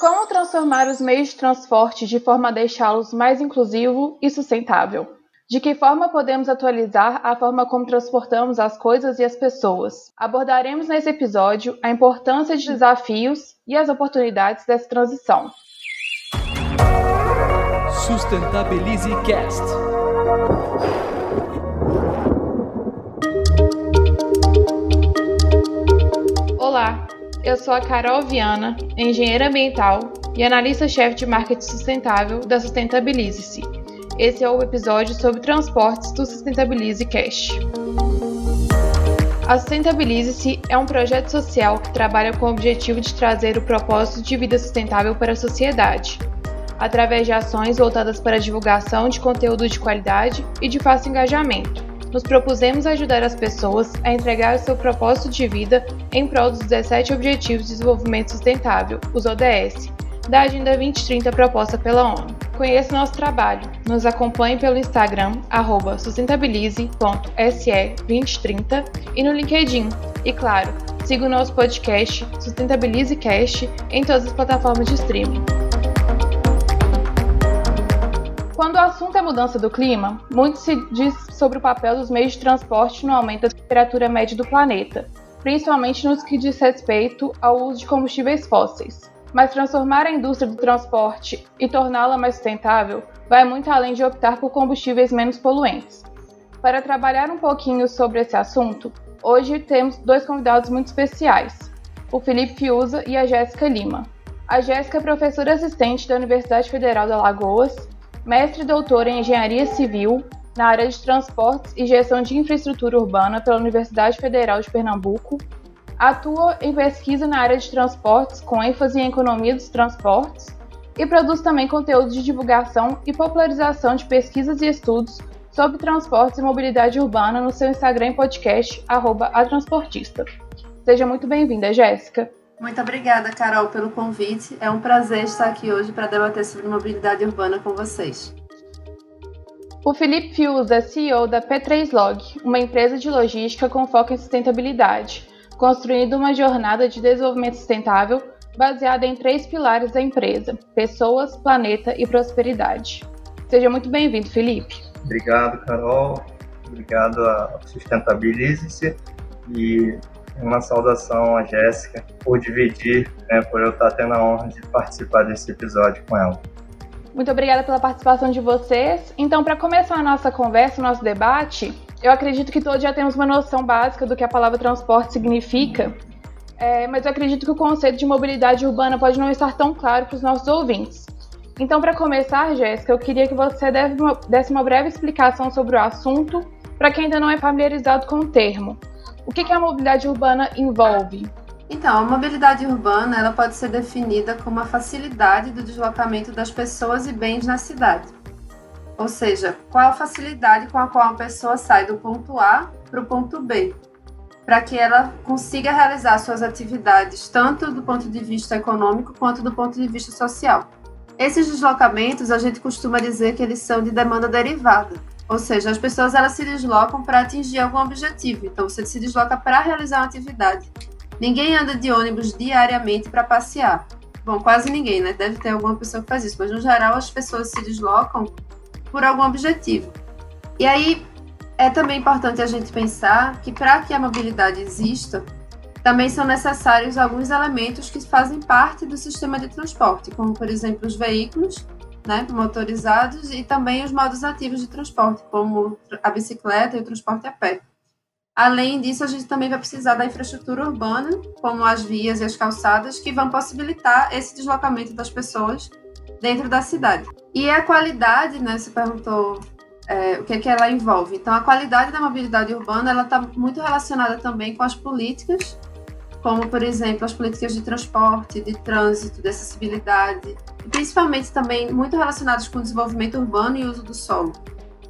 Como transformar os meios de transporte de forma a deixá-los mais inclusivo e sustentável? De que forma podemos atualizar a forma como transportamos as coisas e as pessoas? Abordaremos nesse episódio a importância de desafios e as oportunidades dessa transição. Sustentabilize Cast. Olá, eu sou a Carol Viana, engenheira ambiental e analista-chefe de marketing sustentável da Sustentabilize-se. Esse é o episódio sobre transportes do Sustentabilize Cash. A Sustentabilize-se é um projeto social que trabalha com o objetivo de trazer o propósito de vida sustentável para a sociedade, através de ações voltadas para a divulgação de conteúdo de qualidade e de fácil engajamento. Nos propusemos ajudar as pessoas a entregar o seu propósito de vida em prol dos 17 Objetivos de Desenvolvimento Sustentável, os ODS, da Agenda 2030 proposta pela ONU. Conheça nosso trabalho, nos acompanhe pelo Instagram, sustentabilize.se2030 e no LinkedIn. E claro, siga o nosso podcast Sustentabilize Cast em todas as plataformas de streaming. Quando o assunto é mudança do clima, muito se diz sobre o papel dos meios de transporte no aumento da temperatura média do planeta, principalmente nos que diz respeito ao uso de combustíveis fósseis. Mas transformar a indústria do transporte e torná-la mais sustentável vai muito além de optar por combustíveis menos poluentes. Para trabalhar um pouquinho sobre esse assunto, hoje temos dois convidados muito especiais, o Felipe Fiuza e a Jéssica Lima. A Jéssica é professora assistente da Universidade Federal de Alagoas mestre e doutor em Engenharia Civil na área de Transportes e Gestão de Infraestrutura Urbana pela Universidade Federal de Pernambuco. Atua em pesquisa na área de transportes com ênfase em economia dos transportes e produz também conteúdo de divulgação e popularização de pesquisas e estudos sobre transportes e mobilidade urbana no seu Instagram e podcast, arroba. Seja muito bem-vinda, Jéssica. Muito obrigada, Carol, pelo convite. É um prazer estar aqui hoje para debater sobre mobilidade urbana com vocês. O Felipe Fius é CEO da P3Log, uma empresa de logística com foco em sustentabilidade, construindo uma jornada de desenvolvimento sustentável baseada em três pilares da empresa: pessoas, planeta e prosperidade. Seja muito bem-vindo, Felipe. Obrigado, Carol. Obrigado a Sustentabilize-se e uma saudação a Jéssica por dividir, né, por eu estar tendo a honra de participar desse episódio com ela. Muito obrigada pela participação de vocês. Então, para começar a nossa conversa, o nosso debate, eu acredito que todos já temos uma noção básica do que a palavra transporte significa, é, mas eu acredito que o conceito de mobilidade urbana pode não estar tão claro para os nossos ouvintes. Então, para começar, Jéssica, eu queria que você desse uma breve explicação sobre o assunto para quem ainda não é familiarizado com o termo. O que, que a mobilidade urbana envolve? Então, a mobilidade urbana ela pode ser definida como a facilidade do deslocamento das pessoas e bens na cidade. Ou seja, qual a facilidade com a qual a pessoa sai do ponto A para o ponto B, para que ela consiga realizar suas atividades tanto do ponto de vista econômico quanto do ponto de vista social. Esses deslocamentos a gente costuma dizer que eles são de demanda derivada, ou seja, as pessoas elas se deslocam para atingir algum objetivo. Então você se desloca para realizar uma atividade. Ninguém anda de ônibus diariamente para passear. Bom, quase ninguém, né? Deve ter alguma pessoa que faz isso, mas no geral as pessoas se deslocam por algum objetivo. E aí é também importante a gente pensar que para que a mobilidade exista, também são necessários alguns elementos que fazem parte do sistema de transporte, como por exemplo os veículos né, motorizados e também os modos ativos de transporte, como a bicicleta e o transporte a pé. Além disso, a gente também vai precisar da infraestrutura urbana, como as vias e as calçadas, que vão possibilitar esse deslocamento das pessoas dentro da cidade. E a qualidade, né, você perguntou é, o que, é que ela envolve. Então, a qualidade da mobilidade urbana ela está muito relacionada também com as políticas como, por exemplo, as políticas de transporte, de trânsito, de acessibilidade, principalmente também muito relacionadas com o desenvolvimento urbano e uso do solo.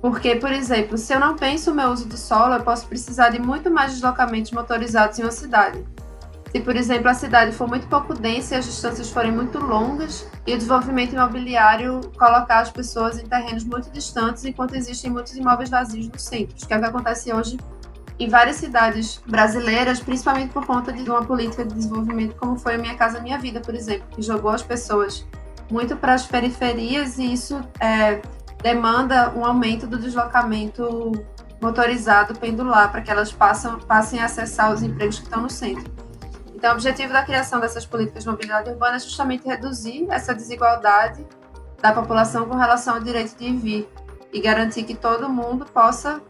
Porque, por exemplo, se eu não penso o meu uso do solo, eu posso precisar de muito mais deslocamentos motorizados em uma cidade. Se, por exemplo, a cidade for muito pouco densa e as distâncias forem muito longas, e o desenvolvimento imobiliário colocar as pessoas em terrenos muito distantes, enquanto existem muitos imóveis vazios no centro, que é o que acontece hoje em várias cidades brasileiras, principalmente por conta de uma política de desenvolvimento como foi a Minha Casa Minha Vida, por exemplo, que jogou as pessoas muito para as periferias e isso é, demanda um aumento do deslocamento motorizado pendular para que elas passam, passem a acessar os empregos que estão no centro. Então, o objetivo da criação dessas políticas de mobilidade urbana é justamente reduzir essa desigualdade da população com relação ao direito de vir e garantir que todo mundo possa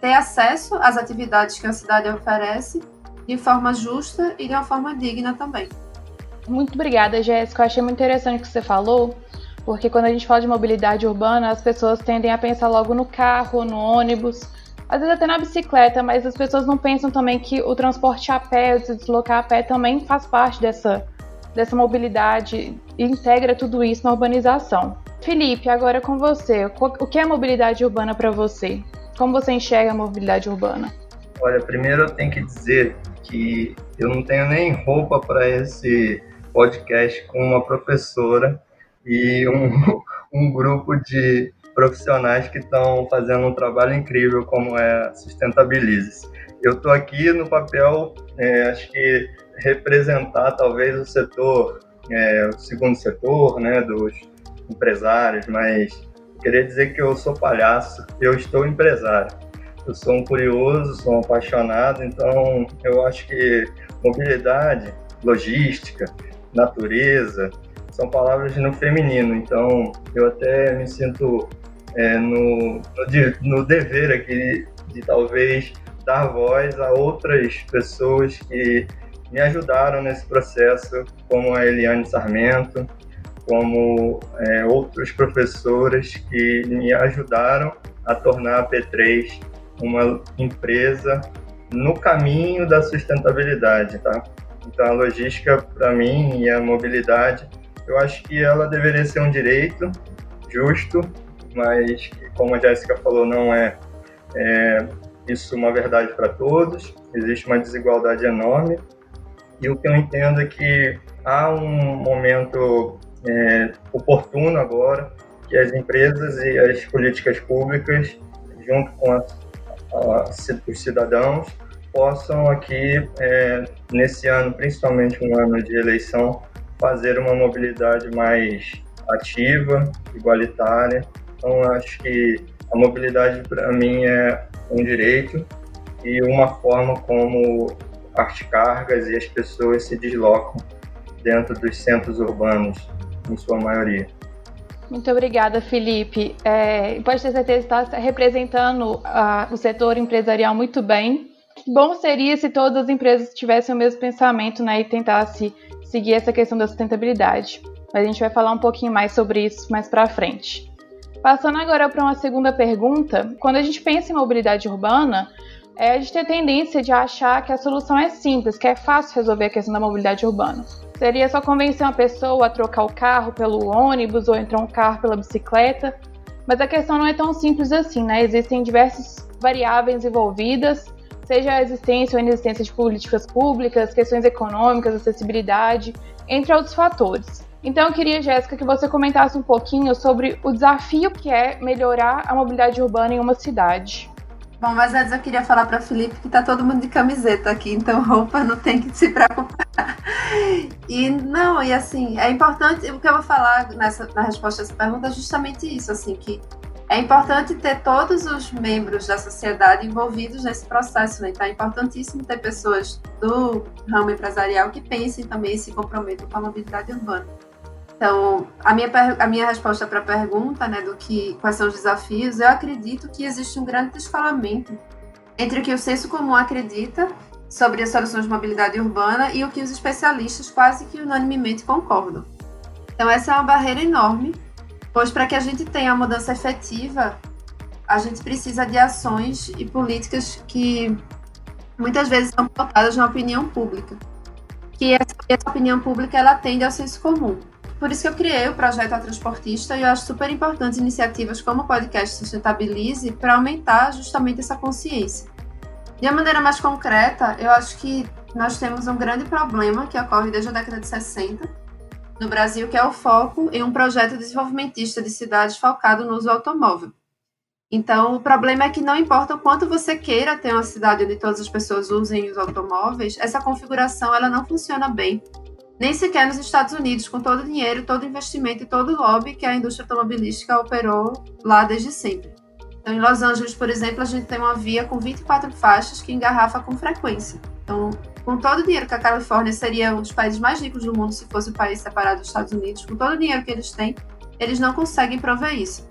ter acesso às atividades que a cidade oferece de forma justa e de uma forma digna também. Muito obrigada, Jéssica. Eu achei muito interessante o que você falou, porque quando a gente fala de mobilidade urbana, as pessoas tendem a pensar logo no carro, no ônibus, às vezes até na bicicleta, mas as pessoas não pensam também que o transporte a pé, se deslocar a pé, também faz parte dessa, dessa mobilidade e integra tudo isso na urbanização. Felipe, agora com você, o que é mobilidade urbana para você? Como você enxerga a mobilidade urbana? Olha, primeiro eu tenho que dizer que eu não tenho nem roupa para esse podcast com uma professora e um, um grupo de profissionais que estão fazendo um trabalho incrível como é Sustentabilize. Eu estou aqui no papel, é, acho que representar talvez o setor, é, o segundo setor, né, dos empresários, mas queria dizer que eu sou palhaço, eu estou empresário. Eu sou um curioso, sou um apaixonado, então eu acho que mobilidade, logística, natureza, são palavras no feminino, então eu até me sinto é, no, no, no, dever aqui de talvez dar voz a outras pessoas que me ajudaram nesse processo, como a Eliane Sarmento, como é, outros professores que me ajudaram a tornar a P3 uma empresa no caminho da sustentabilidade, tá? Então a logística para mim e a mobilidade, eu acho que ela deveria ser um direito justo, mas como a Jéssica falou, não é, é isso uma verdade para todos. Existe uma desigualdade enorme e o que eu entendo é que há um momento é, oportuno agora que as empresas e as políticas públicas, junto com a, a, os cidadãos, possam aqui, é, nesse ano, principalmente um ano de eleição, fazer uma mobilidade mais ativa, igualitária. Então, acho que a mobilidade, para mim, é um direito e uma forma como as cargas e as pessoas se deslocam dentro dos centros urbanos em sua maioria. Muito obrigada, Felipe. É, pode ter certeza que está representando uh, o setor empresarial muito bem. Bom seria se todas as empresas tivessem o mesmo pensamento né, e tentassem seguir essa questão da sustentabilidade. Mas a gente vai falar um pouquinho mais sobre isso mais para frente. Passando agora para uma segunda pergunta, quando a gente pensa em mobilidade urbana, é, a gente tem a tendência de achar que a solução é simples, que é fácil resolver a questão da mobilidade urbana. Seria só convencer uma pessoa a trocar o carro pelo ônibus ou entrar um carro pela bicicleta. Mas a questão não é tão simples assim, né? Existem diversas variáveis envolvidas, seja a existência ou inexistência de políticas públicas, questões econômicas, acessibilidade, entre outros fatores. Então eu queria, Jéssica, que você comentasse um pouquinho sobre o desafio que é melhorar a mobilidade urbana em uma cidade. Bom, mas antes eu queria falar para Felipe que tá todo mundo de camiseta aqui, então roupa não tem que se preocupar. E não, e assim, é importante, o que eu vou falar nessa, na resposta a essa pergunta é justamente isso, assim, que é importante ter todos os membros da sociedade envolvidos nesse processo, né? Então é importantíssimo ter pessoas do ramo empresarial que pensem também e se comprometam com a mobilidade urbana. Então, a minha, a minha resposta para a pergunta, né, do que quais são os desafios, eu acredito que existe um grande descolamento entre o que o senso comum acredita sobre as soluções de mobilidade urbana e o que os especialistas quase que unanimemente concordam. Então, essa é uma barreira enorme, pois para que a gente tenha uma mudança efetiva, a gente precisa de ações e políticas que muitas vezes são pautadas na opinião pública. Que essa, essa opinião pública ela tende ao senso comum. Por isso que eu criei o projeto A Transportista e eu acho super importante iniciativas como o podcast Sustentabilize para aumentar justamente essa consciência. De uma maneira mais concreta, eu acho que nós temos um grande problema que ocorre desde a década de 60 no Brasil, que é o foco em um projeto desenvolvimentista de cidades focado no uso automóvel. Então, o problema é que não importa o quanto você queira ter uma cidade onde todas as pessoas usem os automóveis, essa configuração ela não funciona bem. Nem sequer nos Estados Unidos, com todo o dinheiro, todo o investimento e todo o lobby que a indústria automobilística operou lá desde sempre. Então, em Los Angeles, por exemplo, a gente tem uma via com 24 faixas que engarrafa com frequência. Então, com todo o dinheiro que a Califórnia seria um dos países mais ricos do mundo se fosse o país separado dos Estados Unidos, com todo o dinheiro que eles têm, eles não conseguem prover isso.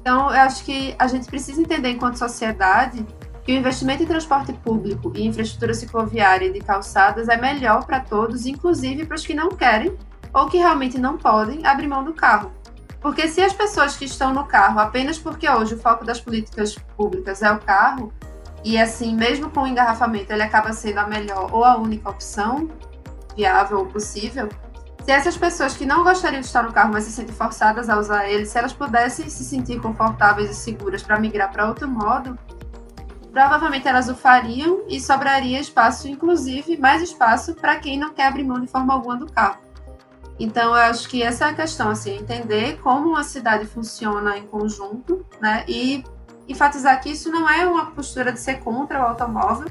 Então, eu acho que a gente precisa entender, enquanto sociedade, que o investimento em transporte público e infraestrutura cicloviária e de calçadas é melhor para todos, inclusive para os que não querem ou que realmente não podem abrir mão do carro. Porque se as pessoas que estão no carro, apenas porque hoje o foco das políticas públicas é o carro, e assim, mesmo com o engarrafamento, ele acaba sendo a melhor ou a única opção viável ou possível, se essas pessoas que não gostariam de estar no carro, mas se sentem forçadas a usar ele, se elas pudessem se sentir confortáveis e seguras para migrar para outro modo, provavelmente elas o fariam e sobraria espaço, inclusive mais espaço para quem não quer abrir mão de forma alguma do carro. Então, eu acho que essa é a questão, assim, entender como uma cidade funciona em conjunto, né? E enfatizar que isso não é uma postura de ser contra o automóvel,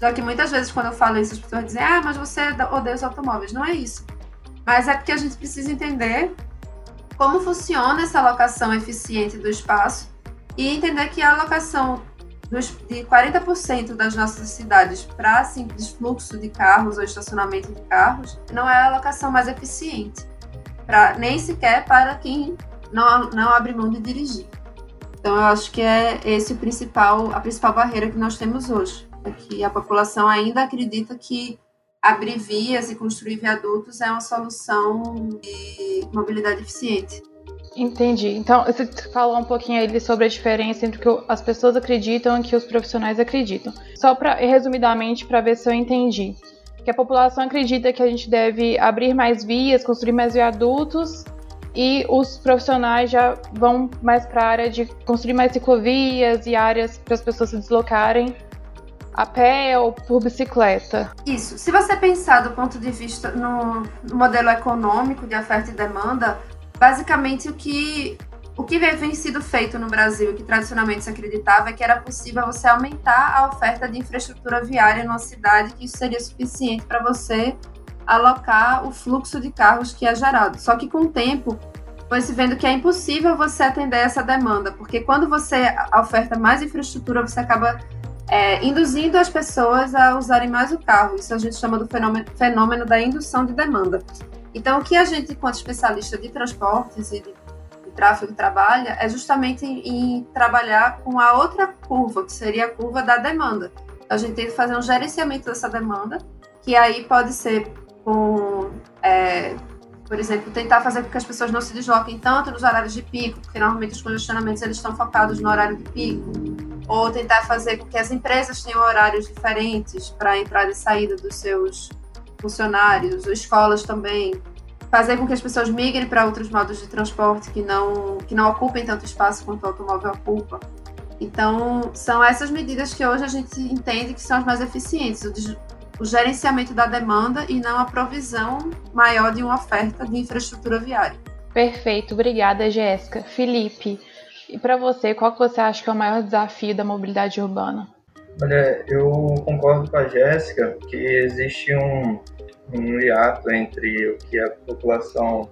já que muitas vezes quando eu falo isso, as pessoas dizem, ah, mas você odeia os automóveis. Não é isso mas é porque a gente precisa entender como funciona essa alocação eficiente do espaço e entender que a alocação de 40% das nossas cidades para simples fluxo de carros ou estacionamento de carros não é a alocação mais eficiente, pra, nem sequer para quem não, não abre mão de dirigir. Então, eu acho que é esse o principal, a principal barreira que nós temos hoje. É que a população ainda acredita que abrir vias e construir viadutos é uma solução de mobilidade eficiente. Entendi. Então, você falou um pouquinho aí sobre a diferença entre o que as pessoas acreditam e o que os profissionais acreditam. Só para resumidamente para ver se eu entendi. Que a população acredita que a gente deve abrir mais vias, construir mais viadutos e os profissionais já vão mais para a área de construir mais ciclovias e áreas para as pessoas se deslocarem a pé ou por bicicleta. Isso. Se você pensar do ponto de vista no, no modelo econômico de oferta e demanda, basicamente o que o que vem sido feito no Brasil, que tradicionalmente se acreditava, é que era possível você aumentar a oferta de infraestrutura viária numa cidade, que isso seria suficiente para você alocar o fluxo de carros que é gerado. Só que com o tempo, foi se vendo que é impossível você atender essa demanda, porque quando você oferta mais infraestrutura, você acaba é, induzindo as pessoas a usarem mais o carro. Isso a gente chama do fenômeno, fenômeno da indução de demanda. Então, o que a gente, enquanto especialista de transportes e de, de tráfego, trabalha é justamente em, em, trabalhar com a outra curva, que seria a curva da demanda. A gente tem que fazer um gerenciamento dessa demanda, que aí pode ser com, é, por exemplo, tentar fazer com que as pessoas não se desloquem tanto nos horários de pico, porque normalmente os congestionamentos eles estão focados no horário de pico. Ou tentar fazer com que as empresas tenham horários diferentes para entrada e saída dos seus funcionários, escolas também, fazer com que as pessoas migrem para outros modos de transporte que não que não ocupem tanto espaço quanto o automóvel ocupa. Então, são essas medidas que hoje a gente entende que são as mais eficientes, o, o gerenciamento da demanda e não a provisão maior de uma oferta de infraestrutura viária. Perfeito, obrigada, Jéssica. Felipe, e para você, qual que você acha que é o maior desafio da mobilidade urbana? Olha, eu concordo com a Jéssica que existe um, um hiato entre o que a população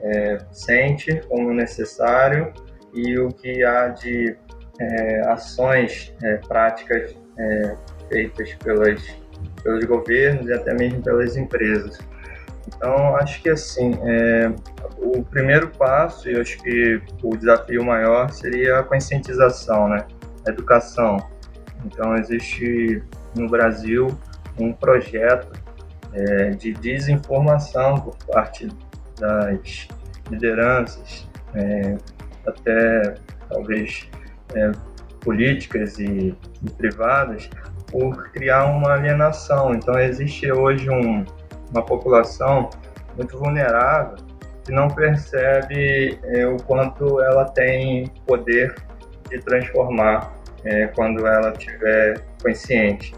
é, sente como necessário e o que há de é, ações é, práticas é, feitas pelas, pelos governos e até mesmo pelas empresas. Então, acho que assim, é, o primeiro passo, e acho que o desafio maior seria a conscientização, né? A educação. Então, existe no Brasil um projeto é, de desinformação por parte das lideranças, é, até talvez é, políticas e, e, privadas, por criar uma alienação. Então, existe hoje um, uma população muito vulnerável que não percebe é, o quanto ela tem poder de transformar é, quando ela estiver consciente.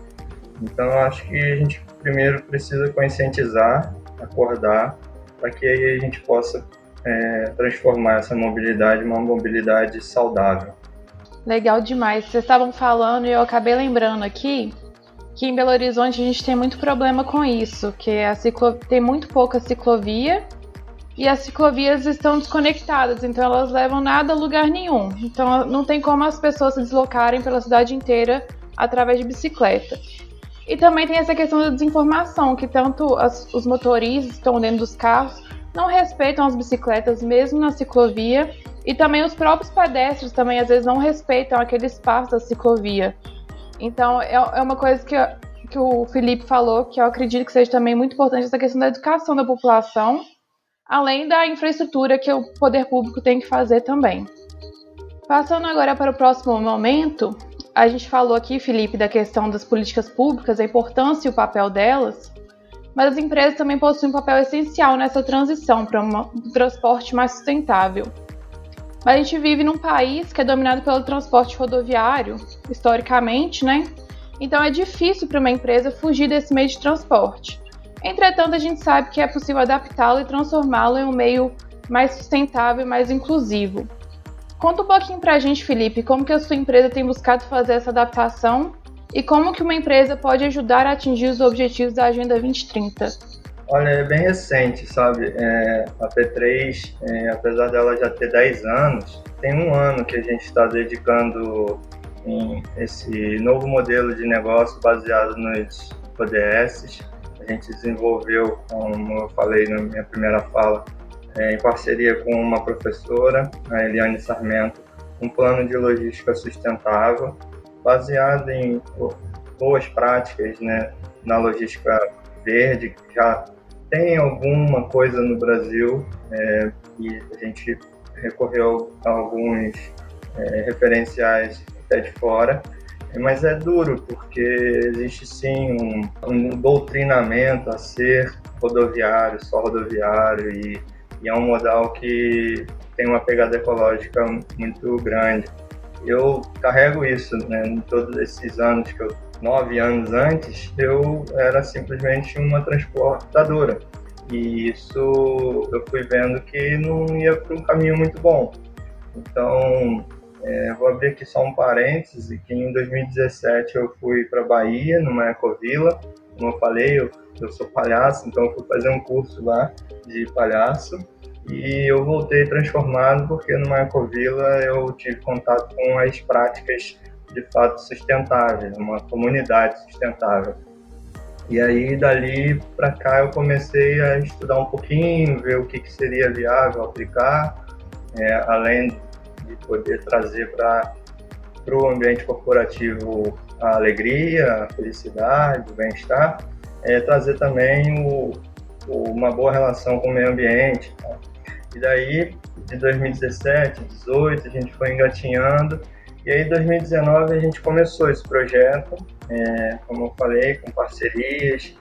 Então, acho que a gente primeiro precisa conscientizar, acordar, para que aí a gente possa é, transformar essa mobilidade em uma mobilidade saudável. Legal demais. Vocês estavam falando e eu acabei lembrando aqui que em Belo Horizonte a gente tem muito problema com isso, que a ciclo... tem muito pouca ciclovia e as ciclovias estão desconectadas, então elas levam nada a lugar nenhum. Então não tem como as pessoas se deslocarem pela cidade inteira através de bicicleta. E também tem essa questão da desinformação, que tanto as, os motoristas que estão dentro dos carros não respeitam as bicicletas mesmo na ciclovia, e também os próprios pedestres também às vezes não respeitam aquele espaço da ciclovia. Então é, é uma coisa que, que o Felipe falou, que eu acredito que seja também muito importante essa questão da educação da população, além da infraestrutura que o poder público tem que fazer também. Passando agora para o próximo momento, a gente falou aqui, Felipe, da questão das políticas públicas, a importância e o papel delas, mas as empresas também possuem um papel essencial nessa transição para um transporte mais sustentável. Mas a gente vive num país que é dominado pelo transporte rodoviário, historicamente, né? Então é difícil para uma empresa fugir desse meio de transporte. Entretanto, a gente sabe que é possível adaptá-lo e transformá-lo em um meio mais sustentável e mais inclusivo. Conta um pouquinho para a gente, Felipe, como que a sua empresa tem buscado fazer essa adaptação e como que uma empresa pode ajudar a atingir os objetivos da Agenda 2030? Olha, é bem recente, sabe? É, a P3, é, apesar dela já ter 10 anos, tem um ano que a gente está dedicando em esse novo modelo de negócio baseado nos ODS. A gente desenvolveu, como eu falei na minha primeira fala, é, em parceria com uma professora, a Eliane Sarmento, um plano de logística sustentável baseado em boas práticas né, na logística verde, que já tem alguma coisa no Brasil é, e a gente recorreu a alguns é, referenciais até de fora, mas é duro porque existe sim um, um doutrinamento a ser rodoviário, só rodoviário e, e é um modal que tem uma pegada ecológica muito grande. Eu carrego isso, né, em todos esses anos que eu nove anos antes, eu era simplesmente uma transportadora. E isso eu fui vendo que não ia para um caminho muito bom. Então, é, vou abrir aqui só um parêntese, que em 2017 eu fui para Bahia, numa ecovila. Como eu falei, eu, eu sou palhaço, então eu fui fazer um curso lá de palhaço. E eu voltei transformado porque numa ecovila eu tive contato com as práticas de fato sustentáveis, uma comunidade sustentável. E aí, dali para cá, eu comecei a estudar um pouquinho, ver o que, que seria viável aplicar, é, além de poder trazer para o ambiente corporativo a alegria, a felicidade, o bem-estar, é, trazer também o, o, uma boa relação com o meio ambiente. Tá? E daí, de 2017, 2018, a gente foi engatinhando e aí, em 2019, a gente começou esse projeto, é, como eu falei, com parcerias,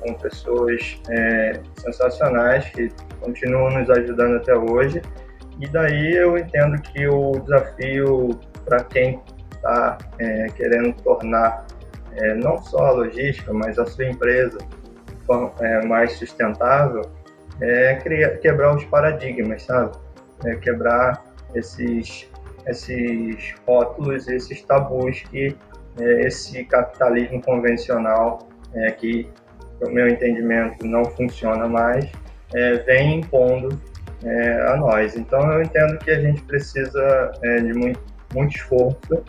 com pessoas é, sensacionais que continuam nos ajudando até hoje. E daí eu entendo que o desafio para quem está é, querendo tornar é, não só a logística, mas a sua empresa é, mais sustentável, é criar, quebrar os paradigmas, sabe? É quebrar esses esses rótulos, esses tabus que é, esse capitalismo convencional, é, que, no meu entendimento, não funciona mais, é, vem impondo é, a nós. Então, eu entendo que a gente precisa é, de muito, muito esforço,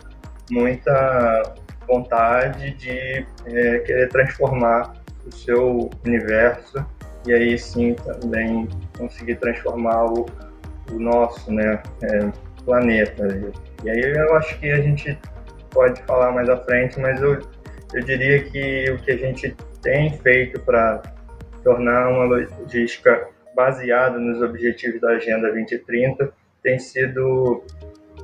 muita vontade de é, querer transformar o seu universo e aí sim também conseguir transformar o, o nosso, né? Planeta. E aí eu acho que a gente pode falar mais à frente, mas eu, eu diria que o que a gente tem feito para tornar uma logística baseada nos objetivos da Agenda 2030 tem sido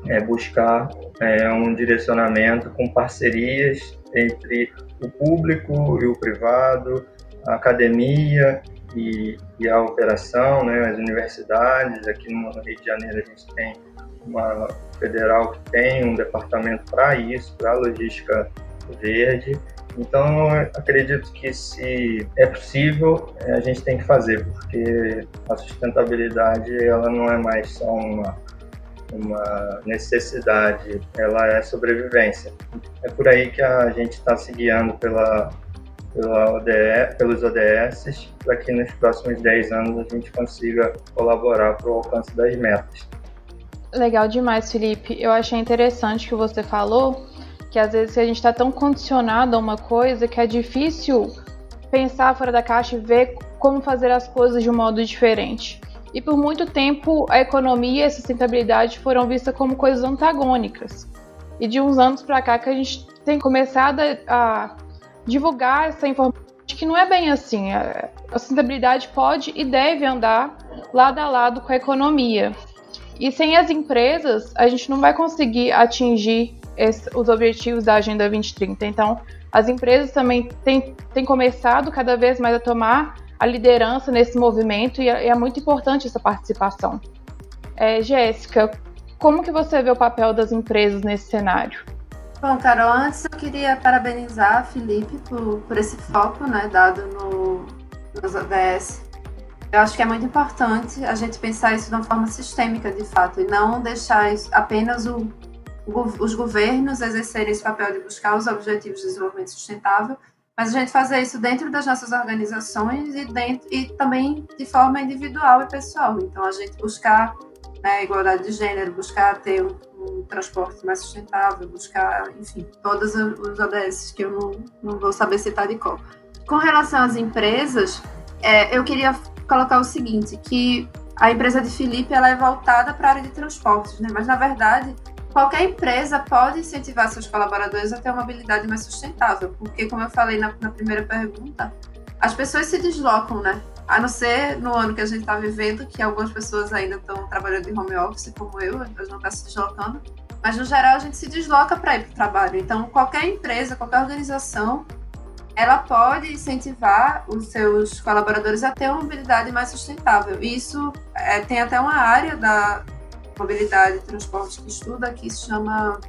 é, buscar é, um direcionamento com parcerias entre o público e o privado, a academia e, e a operação, né, as universidades. Aqui no Rio de Janeiro a gente tem uma federal que tem um departamento para isso, para logística verde. Então, acredito que se é possível, a gente tem que fazer, porque a sustentabilidade ela não é mais só uma, uma necessidade, ela é sobrevivência. É por aí que a gente está se guiando pela, pela ODE, pelos ODS, para que nos próximos 10 anos a gente consiga colaborar para o alcance das metas. Legal demais, Felipe. Eu achei interessante que você falou que às vezes a gente está tão condicionado a uma coisa que é difícil pensar fora da caixa e ver como fazer as coisas de um modo diferente. E por muito tempo a economia e a sustentabilidade foram vistas como coisas antagônicas. E de uns anos para cá que a gente tem começado a divulgar essa informação de que não é bem assim. A sustentabilidade pode e deve andar lado a lado com a economia. E sem as empresas, a gente não vai conseguir atingir esse, os objetivos da Agenda 2030. Então, as empresas também têm, têm começado cada vez mais a tomar a liderança nesse movimento e é, é muito importante essa participação. É, Jéssica, como que você vê o papel das empresas nesse cenário? Bom, Carol, antes eu queria parabenizar a Felipe por, por esse foco né, dado no, nos ODS. Eu acho que é muito importante a gente pensar isso de uma forma sistêmica, de fato, e não deixar apenas o os governos exercerem esse papel de buscar os objetivos de desenvolvimento sustentável, mas a gente fazer isso dentro das nossas organizações e, dentro, e também de forma individual e pessoal. Então, a gente buscar né, igualdade de gênero, buscar ter um, um, transporte mais sustentável, buscar, enfim, todos os ODS que eu não, não vou saber citar de qual. Com relação às empresas, é, eu queria colocar o seguinte, que a empresa de Felipe ela é voltada para a área de transportes, né? mas na verdade qualquer empresa pode incentivar seus colaboradores a ter uma habilidade mais sustentável, porque, como eu falei na, na primeira pergunta, as pessoas se deslocam, né? A não ser no ano que a gente está vivendo, que algumas pessoas ainda estão trabalhando em home office, como eu, elas não estão se deslocando, mas no geral a gente se desloca para ir para o trabalho. Então, qualquer empresa, qualquer organização, ela pode incentivar os seus colaboradores a ter uma mobilidade mais sustentável. Isso é, tem até uma área da, mobilidade e transporte que estuda, que se chama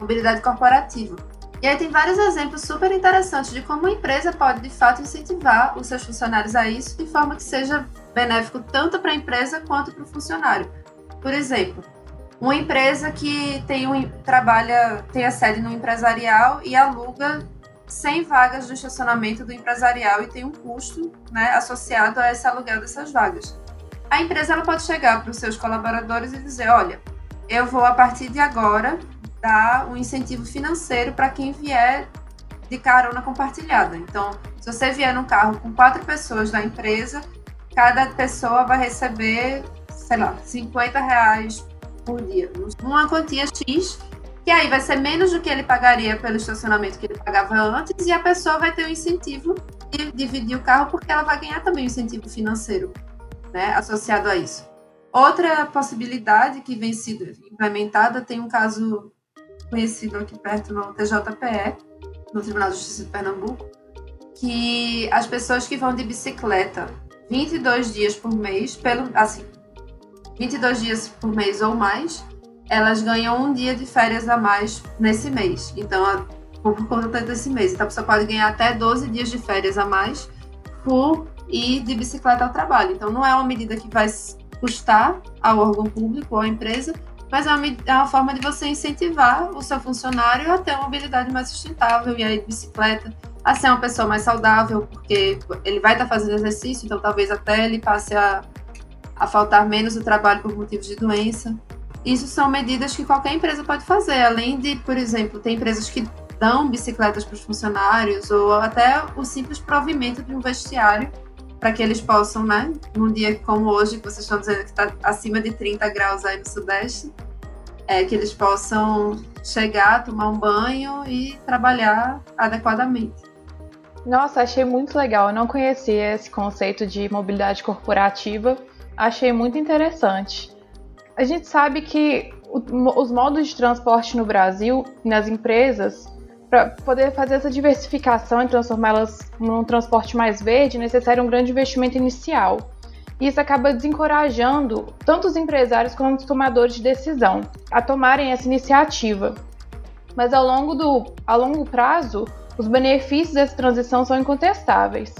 mobilidade corporativa. E aí tem vários exemplos super interessantes de como a empresa pode, de fato, incentivar os seus funcionários a isso de forma que seja benéfico tanto para a empresa quanto para o funcionário. Por exemplo, uma empresa que tem um, trabalha, tem a sede no empresarial e aluga 100 vagas do estacionamento do empresarial e tem um custo né, associado a esse aluguel dessas vagas a empresa ela pode chegar para os seus colaboradores e dizer, olha, eu vou a partir de agora dar um incentivo financeiro para quem vier de carona compartilhada. Então, se você vier num carro com quatro pessoas da empresa, cada pessoa vai receber, sei lá, 50 reais por dia, uma quantia X, que aí vai ser menos do que ele pagaria pelo estacionamento que ele pagava antes, e a pessoa vai ter o incentivo de dividir o carro, porque ela vai ganhar também o incentivo financeiro né, associado a isso. Outra possibilidade que vem sido implementada tem um caso conhecido aqui perto no TJPE, no Tribunal de Justiça de Pernambuco, que as pessoas que vão de bicicleta 22 dias por mês, pelo assim, 22 dias por mês ou mais, elas ganham um dia de férias a mais nesse mês. Então, por conta desse mês. Então, a pessoa pode ganhar até 12 dias de férias a mais por e de bicicleta ao trabalho. Então, não é uma medida que vai custar ao órgão público ou à empresa, mas é uma, é uma forma de você incentivar o seu funcionário a ter uma mobilidade mais sustentável e aí de bicicleta, a ser uma pessoa mais saudável, porque ele vai estar fazendo exercício, então talvez até ele passe a, a faltar menos o trabalho por motivos de doença. Isso são medidas que qualquer empresa pode fazer, além de, por exemplo, tem empresas que dão bicicletas para os funcionários ou até o simples provimento de um vestiário para que eles possam, né, num dia como hoje, que vocês estão dizendo que está acima de 30 graus aí no Sudeste, é, que eles possam chegar, tomar um banho e trabalhar adequadamente. Nossa, achei muito legal. Eu não conhecia esse conceito de mobilidade corporativa. Achei muito interessante. A gente sabe que os modos de transporte no Brasil, nas empresas, para poder fazer essa diversificação e transformá-las num transporte mais verde, é necessário um grande investimento inicial. Isso acaba desencorajando tanto os empresários quanto os tomadores de decisão a tomarem essa iniciativa. Mas ao longo, do, a longo prazo, os benefícios dessa transição são incontestáveis.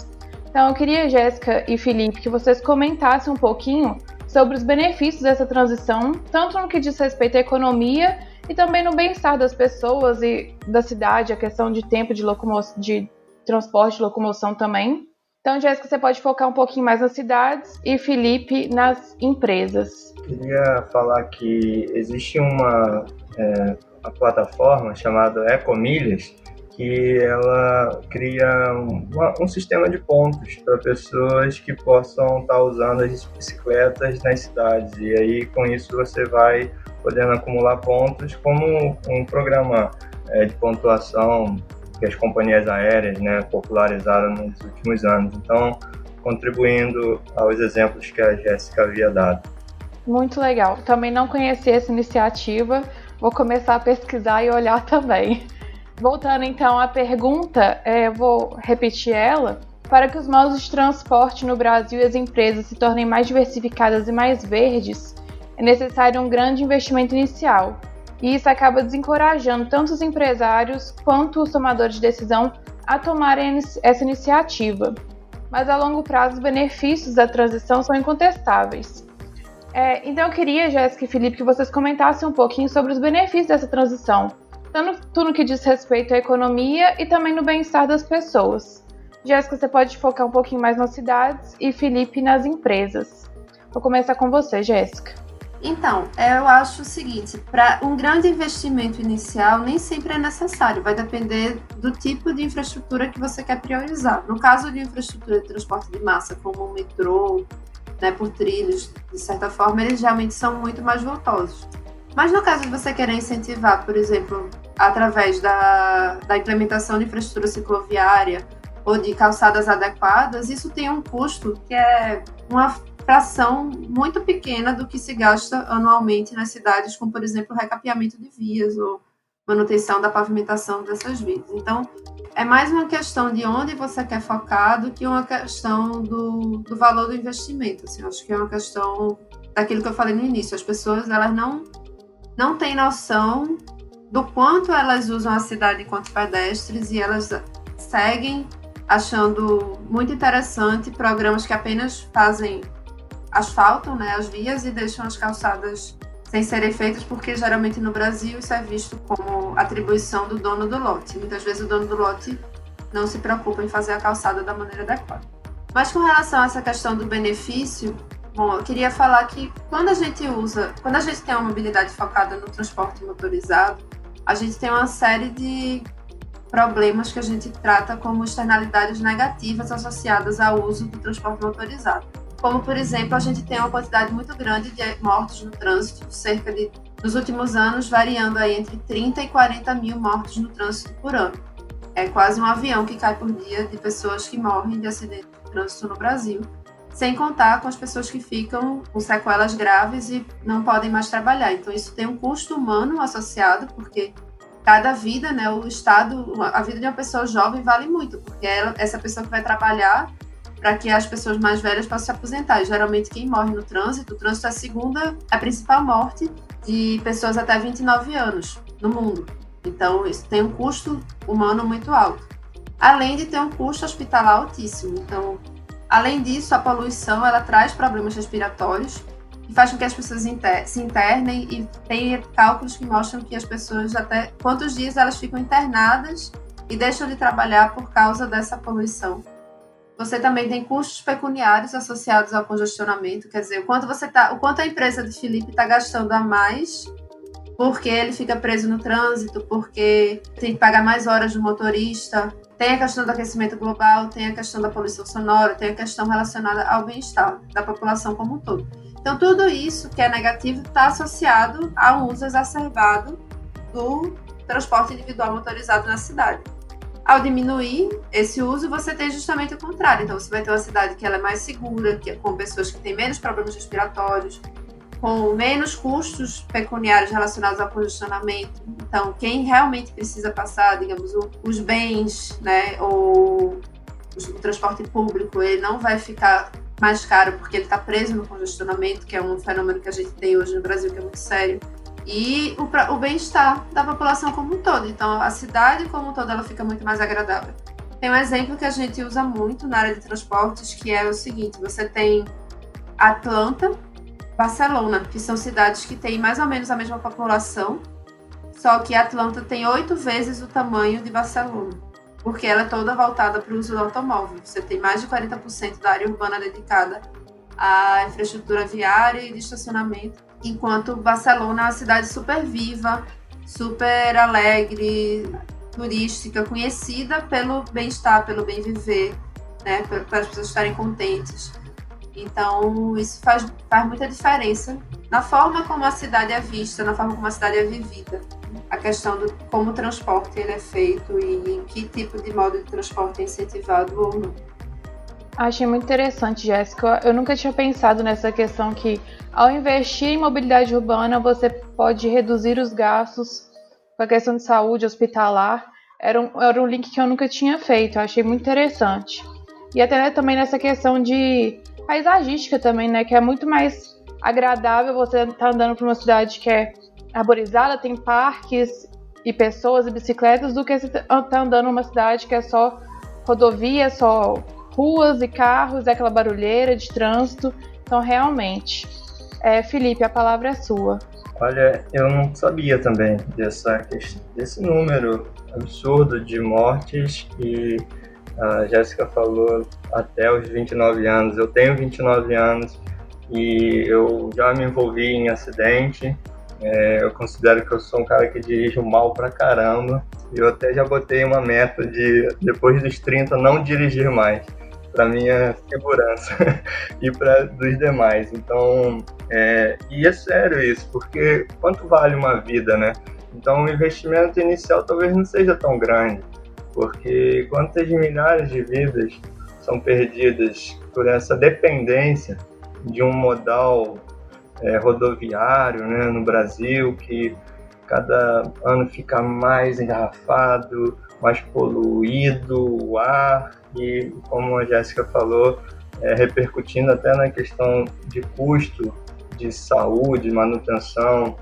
Então eu queria, Jéssica e Felipe, que vocês comentassem um pouquinho sobre os benefícios dessa transição, tanto no que diz respeito à economia e também no bem-estar das pessoas e da cidade, a questão de tempo de, de transporte, locomoção também. Então, Jéssica, você pode focar um pouquinho mais nas cidades e Felipe nas empresas. Queria falar que existe uma, é, uma plataforma chamada Ecomilhas que ela cria um, um sistema de pontos para pessoas que possam estar tá usando as bicicletas nas cidades. E aí, com isso, você vai podendo acumular pontos como um programa é, de pontuação que as companhias aéreas né, popularizaram nos últimos anos. Então, contribuindo aos exemplos que a Jéssica havia dado. Muito legal. Também não conhecia essa iniciativa, vou começar a pesquisar e olhar também. Voltando então à pergunta, é, vou repetir ela. Para que os modos de transporte no Brasil e as empresas se tornem mais diversificadas e mais verdes, é necessário um grande investimento inicial. E isso acaba desencorajando tanto os empresários quanto os tomadores de decisão a tomarem essa iniciativa. Mas a longo prazo, os benefícios da transição são incontestáveis. É, então eu queria, Jéssica e Felipe, que vocês comentassem um pouquinho sobre os benefícios dessa transição tanto no que diz respeito à economia e também no bem-estar das pessoas. Jéssica, você pode focar um pouquinho mais nas cidades e Felipe nas empresas. Vou começar com você, Jéssica. Então, eu acho o seguinte: para um grande investimento inicial nem sempre é necessário, vai depender do tipo de infraestrutura que você quer priorizar. No caso de infraestrutura de transporte de massa, como o metrô, né, por trilhos, de certa forma, eles realmente são muito mais voltosos. Mas no caso de você querer incentivar, por exemplo, através da, da implementação de infraestrutura cicloviária ou de calçadas adequadas, isso tem um custo que é uma fração muito pequena do que se gasta anualmente nas cidades, como, por exemplo, recapeamento de vias ou manutenção da pavimentação dessas vias. Então, é mais uma questão de onde você quer focar do que uma questão do, do valor do investimento. Assim, acho que é uma questão daquilo que eu falei no início. As pessoas elas não não têm noção do quanto elas usam a cidade enquanto pedestres e elas seguem achando muito interessante programas que apenas fazem asfaltam né, as vias e deixam as calçadas sem serem feitas, porque geralmente no Brasil isso é visto como atribuição do dono do lote. Muitas vezes o dono do lote não se preocupa em fazer a calçada da maneira adequada. Mas com relação a essa questão do benefício, Bom, eu queria falar que quando a gente usa, quando a gente tem uma mobilidade focada no transporte motorizado, a gente tem uma série de problemas que a gente trata como externalidades negativas associadas ao uso do transporte motorizado. Como, por exemplo, a gente tem uma quantidade muito grande de mortos no trânsito, cerca de, nos últimos anos, variando aí entre 30 e 40 mil mortos no trânsito por ano. É quase um avião que cai por dia de pessoas que morrem de acidente de trânsito no Brasil sem contar com as pessoas que ficam com sequelas graves e não podem mais trabalhar. Então, isso tem um custo humano associado, porque cada vida, né, o estado, a vida de uma pessoa jovem vale muito, porque ela, essa pessoa que vai trabalhar para que as pessoas mais velhas possam se aposentar. E, geralmente, quem morre no trânsito, o trânsito é a segunda, a principal morte de pessoas até 29 anos no mundo. Então, isso tem um custo humano muito alto. Além de ter um custo hospitalar altíssimo. Então, Além disso, a poluição ela traz problemas respiratórios e faz com que as pessoas inter se internem e tem cálculos que mostram que as pessoas até quantos dias elas ficam internadas e deixam de trabalhar por causa dessa poluição. Você também tem custos pecuniários associados ao congestionamento, quer dizer, o quanto você tá, o quanto a empresa de Felipe está gastando a mais porque ele fica preso no trânsito, porque tem que pagar mais horas do motorista, tem a questão do aquecimento global, tem a questão da poluição sonora, tem a questão relacionada ao bem-estar da população como um todo. Então, tudo isso que é negativo está associado a um uso exacerbado do transporte individual motorizado na cidade. Ao diminuir esse uso, você tem justamente o contrário. Então, você vai ter uma cidade que ela é mais segura, que é com pessoas que têm menos problemas respiratórios, com menos custos pecuniários relacionados ao congestionamento. Então, quem realmente precisa passar, digamos, os bens, né, ou o transporte público, ele não vai ficar mais caro porque ele está preso no congestionamento, que é um fenômeno que a gente tem hoje no Brasil que é muito sério. E o, o bem-estar da população como um todo. Então, a cidade como um todo, ela fica muito mais agradável. Tem um exemplo que a gente usa muito na área de transportes, que é o seguinte: você tem Atlanta, Barcelona, que são cidades que têm mais ou menos a mesma população, só que Atlanta tem oito vezes o tamanho de Barcelona, porque ela é toda voltada para o uso do automóvel. Você tem mais de 40% da área urbana dedicada à infraestrutura viária e de estacionamento, enquanto Barcelona é uma cidade super viva, super alegre, turística, conhecida pelo bem-estar, pelo bem viver, né, para as pessoas estarem contentes. Então, isso faz, faz muita diferença na forma como a cidade é vista, na forma como a cidade é vivida. A questão de como o transporte ele é feito e em que tipo de modo de transporte é incentivado ou não. Achei muito interessante, Jéssica. Eu nunca tinha pensado nessa questão que, ao investir em mobilidade urbana, você pode reduzir os gastos com a questão de saúde hospitalar. Era um, era um link que eu nunca tinha feito. Eu achei muito interessante. E até né, também nessa questão de paisagística também, né? Que é muito mais agradável você estar tá andando por uma cidade que é arborizada, tem parques e pessoas e bicicletas, do que você estar tá andando numa cidade que é só rodovia, só ruas e carros, é aquela barulheira de trânsito. Então, realmente. É, Felipe, a palavra é sua. Olha, eu não sabia também dessa, desse número absurdo de mortes e a Jéssica falou até os 29 anos. Eu tenho 29 anos e eu já me envolvi em acidente. É, eu considero que eu sou um cara que dirige mal pra caramba. Eu até já botei uma meta de, depois dos 30, não dirigir mais. Para minha segurança e para dos demais. Então, é, e é sério isso, porque quanto vale uma vida, né? Então, o investimento inicial talvez não seja tão grande porque quantas milhares de vidas são perdidas por essa dependência de um modal é, rodoviário né, no Brasil que cada ano fica mais engarrafado, mais poluído o ar e, como a Jéssica falou, é, repercutindo até na questão de custo de saúde, manutenção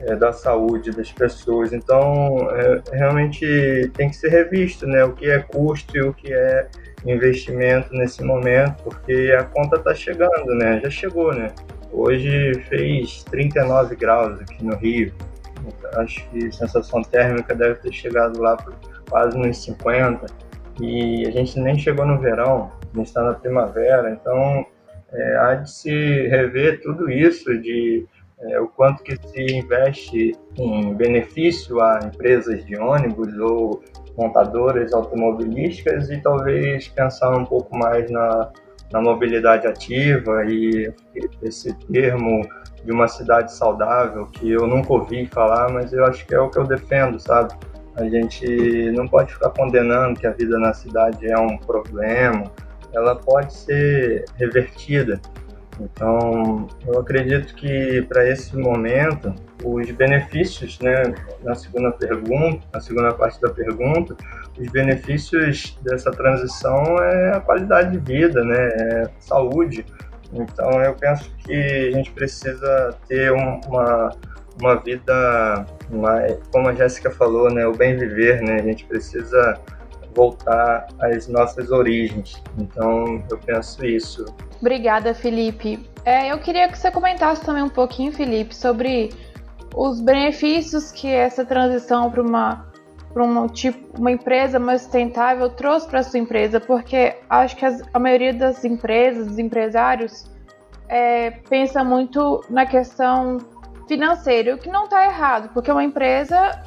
é, da saúde das pessoas. Então, é, realmente tem que ser revisto, né? O que é custo e o que é investimento nesse momento, porque a conta está chegando, né? Já chegou, né? Hoje fez 39 graus aqui no Rio. Acho que a sensação térmica deve ter chegado lá por quase nos 50. E a gente nem chegou no verão, a gente está na primavera. Então, é, há de se rever tudo isso de é, o quanto que se investe em benefício a empresas de ônibus ou montadoras automobilísticas e talvez pensar um pouco mais na, na mobilidade ativa e esse termo de uma cidade saudável que eu nunca ouvi falar, mas eu acho que é o que eu defendo, sabe? A gente não pode ficar condenando que a vida na cidade é um problema, ela pode ser revertida. Então, eu acredito que para esse momento, os benefícios, né, na segunda pergunta, na segunda parte da pergunta, os benefícios dessa transição é a qualidade de vida, né, é saúde. Então, eu penso que a gente precisa ter uma, uma vida, uma, como a Jéssica falou, né, o bem viver, né, a gente precisa voltar às nossas origens. Então, eu penso isso. Obrigada, Felipe. É, eu queria que você comentasse também um pouquinho, Felipe, sobre os benefícios que essa transição para uma para uma, tipo, uma empresa mais sustentável trouxe para sua empresa, porque acho que as, a maioria das empresas, dos empresários, é, pensa muito na questão financeira, o que não está errado, porque uma empresa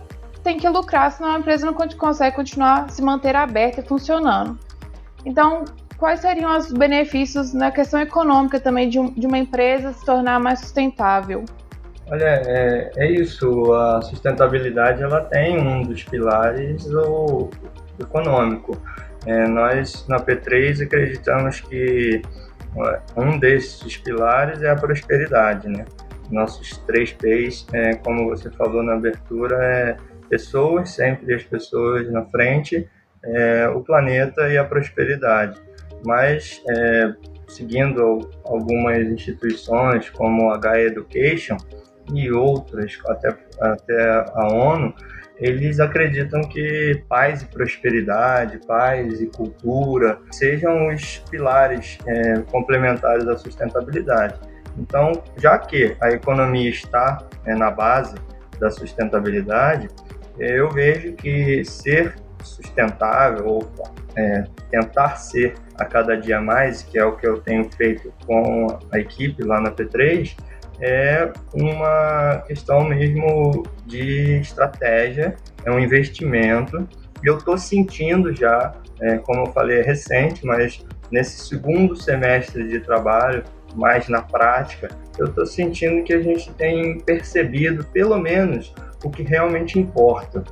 tem que lucrar, senão a empresa não consegue continuar se manter aberta e funcionando. Então, quais seriam os benefícios na questão econômica também de, um, de uma empresa se tornar mais sustentável? Olha, é, é, isso. A sustentabilidade ela tem um dos pilares o econômico. É, nós na P3 acreditamos que um desses pilares é a prosperidade, né? Nossos três P's, é, como você falou na abertura, é pessoas, sempre as pessoas na frente, é, o planeta e a prosperidade mas é, seguindo algumas instituições como a Gaia Education e outras, até, até a ONU, eles acreditam que paz e prosperidade, paz e cultura sejam os pilares é, complementares à sustentabilidade. Então, já que a economia está é, na base da sustentabilidade, eu vejo que ser sustentável ou é, tentar ser a cada dia mais, que é o que eu tenho feito com a equipe lá na P3, é uma questão mesmo de estratégia, é um investimento. Eu estou sentindo já, é, como eu falei, é recente, mas nesse segundo semestre de trabalho, mais na prática, eu estou sentindo que a gente tem percebido, pelo menos, o que realmente importa.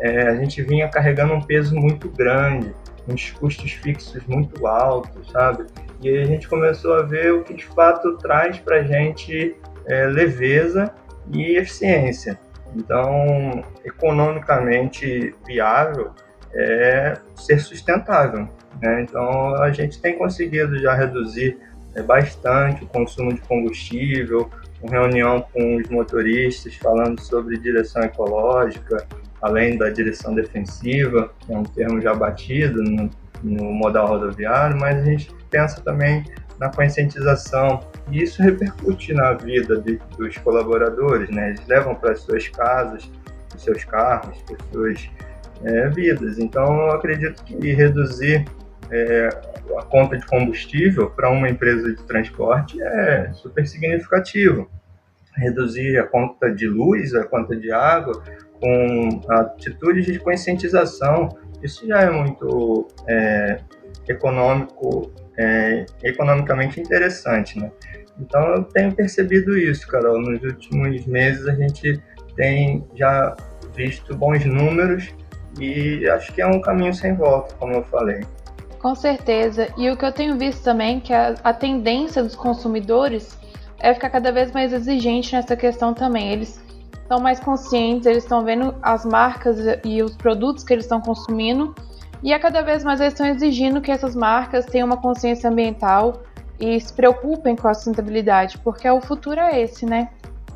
É, a gente vinha carregando um peso muito grande, uns custos fixos muito altos, sabe? E aí a gente começou a ver o que de fato traz para a gente é, leveza e eficiência. Então, economicamente viável é ser sustentável. Né? Então, a gente tem conseguido já reduzir é, bastante o consumo de combustível, uma reunião com os motoristas falando sobre direção ecológica, além da direção defensiva, que é um termo já batido no, no modal rodoviário, mas a gente pensa também na conscientização e isso repercute na vida de, dos colaboradores, né? Eles levam para as suas casas, os seus carros, as suas é, vidas. Então, eu acredito que reduzir é, a conta de combustível para uma empresa de transporte é super significativo. Reduzir a conta de luz, a conta de água, com atitudes de conscientização, isso já é muito é, econômico, é, economicamente interessante, né? Então eu tenho percebido isso, Carol. Nos últimos meses a gente tem já visto bons números e acho que é um caminho sem volta, como eu falei. Com certeza. E o que eu tenho visto também que a, a tendência dos consumidores é ficar cada vez mais exigente nessa questão também. Eles estão mais conscientes, eles estão vendo as marcas e os produtos que eles estão consumindo e a cada vez mais eles estão exigindo que essas marcas tenham uma consciência ambiental e se preocupem com a sustentabilidade, porque o futuro é esse, né?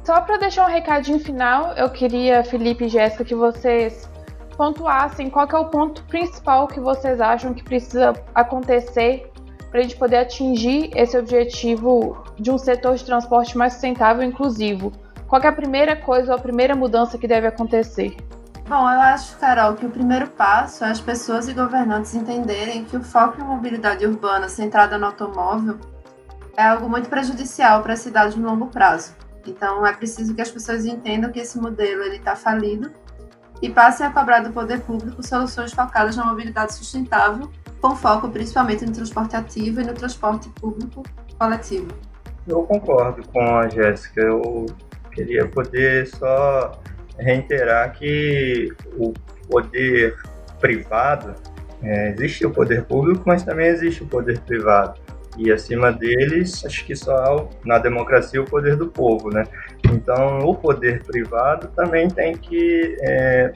Só para deixar um recadinho final, eu queria, Felipe e Jéssica, que vocês pontuassem qual é o ponto principal que vocês acham que precisa acontecer para a gente poder atingir esse objetivo de um setor de transporte mais sustentável e inclusivo. Qual é a primeira coisa ou a primeira mudança que deve acontecer? Bom, eu acho, Carol, que o primeiro passo é as pessoas e governantes entenderem que o foco em mobilidade urbana centrada no automóvel é algo muito prejudicial para a cidade no longo prazo. Então, é preciso que as pessoas entendam que esse modelo está falido e passem a cobrar do poder público soluções focadas na mobilidade sustentável, com foco principalmente no transporte ativo e no transporte público coletivo. Eu concordo com a Jéssica. Eu queria poder só reiterar que o poder privado, é, existe o poder público, mas também existe o poder privado. E acima deles, acho que só na democracia o poder do povo, né? Então, o poder privado também tem que é,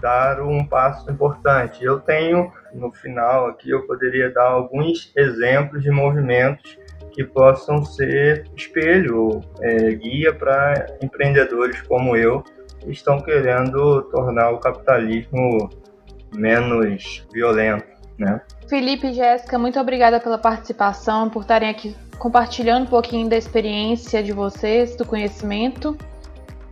dar um passo importante. Eu tenho, no final aqui, eu poderia dar alguns exemplos de movimentos que possam ser espelho, é, guia para empreendedores como eu, que estão querendo tornar o capitalismo menos violento, né? Felipe e Jéssica, muito obrigada pela participação, por estarem aqui compartilhando um pouquinho da experiência de vocês, do conhecimento.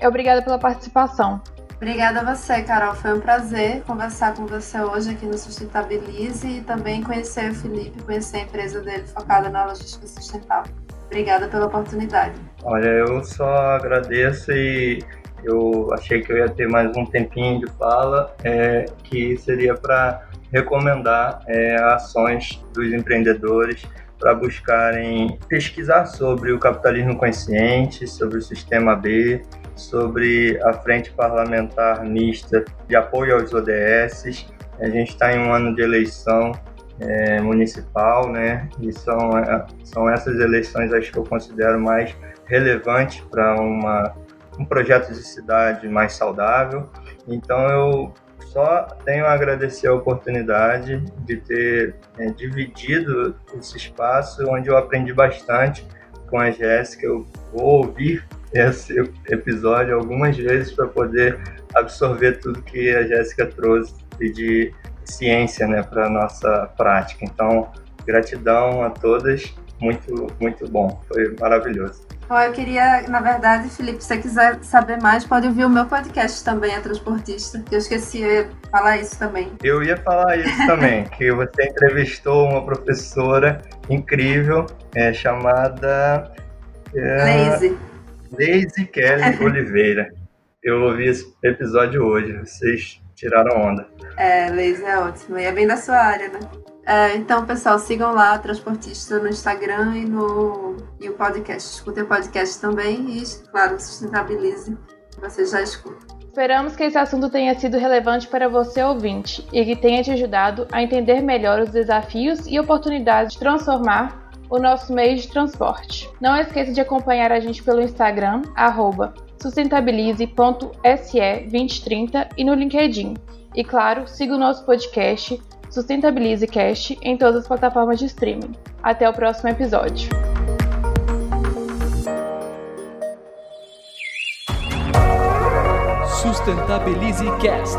Obrigada pela participação. Obrigada a você, Carol. Foi um prazer conversar com você hoje aqui no Sustentabilize e também conhecer o Felipe, conhecer a empresa dele focada na logística sustentável. Obrigada pela oportunidade. Olha, eu só agradeço e eu achei que eu ia ter mais um tempinho de fala, é, que seria para recomendar é, ações dos empreendedores para buscarem pesquisar sobre o capitalismo consciente, sobre o sistema B, sobre a Frente Parlamentar Mista de Apoio aos ODS. A gente está em um ano de eleição é, municipal, né? E são, é, são essas eleições acho que eu considero mais relevantes para uma um projeto de cidade mais saudável. Então eu só tenho a agradecer a oportunidade de ter é, dividido esse espaço onde eu aprendi bastante com a Jéssica. Eu vou ouvir esse episódio algumas vezes para poder absorver tudo que a Jéssica trouxe de ciência né, para nossa prática. Então, gratidão a todas, muito, muito bom, foi maravilhoso. Bom, eu queria, na verdade, Felipe, se você quiser saber mais, pode ouvir o meu podcast também, a Transportista. Eu esqueci de falar isso também. Eu ia falar isso também, que você entrevistou uma professora incrível é, chamada. É, Lazy. Lazy Kelly Oliveira. Eu ouvi esse episódio hoje, vocês tiraram onda. É, Lazy é ótimo, e é bem da sua área, né? É, então, pessoal, sigam lá Transportista no Instagram e no e o podcast. Escutem o podcast também e, claro, sustentabilize. Você já escuta. Esperamos que esse assunto tenha sido relevante para você ouvinte e que tenha te ajudado a entender melhor os desafios e oportunidades de transformar o nosso meio de transporte. Não esqueça de acompanhar a gente pelo Instagram, sustentabilize.se2030 e no LinkedIn. E claro, siga o nosso podcast Sustentabilize Cast em todas as plataformas de streaming. Até o próximo episódio. Sustentabilize Cast.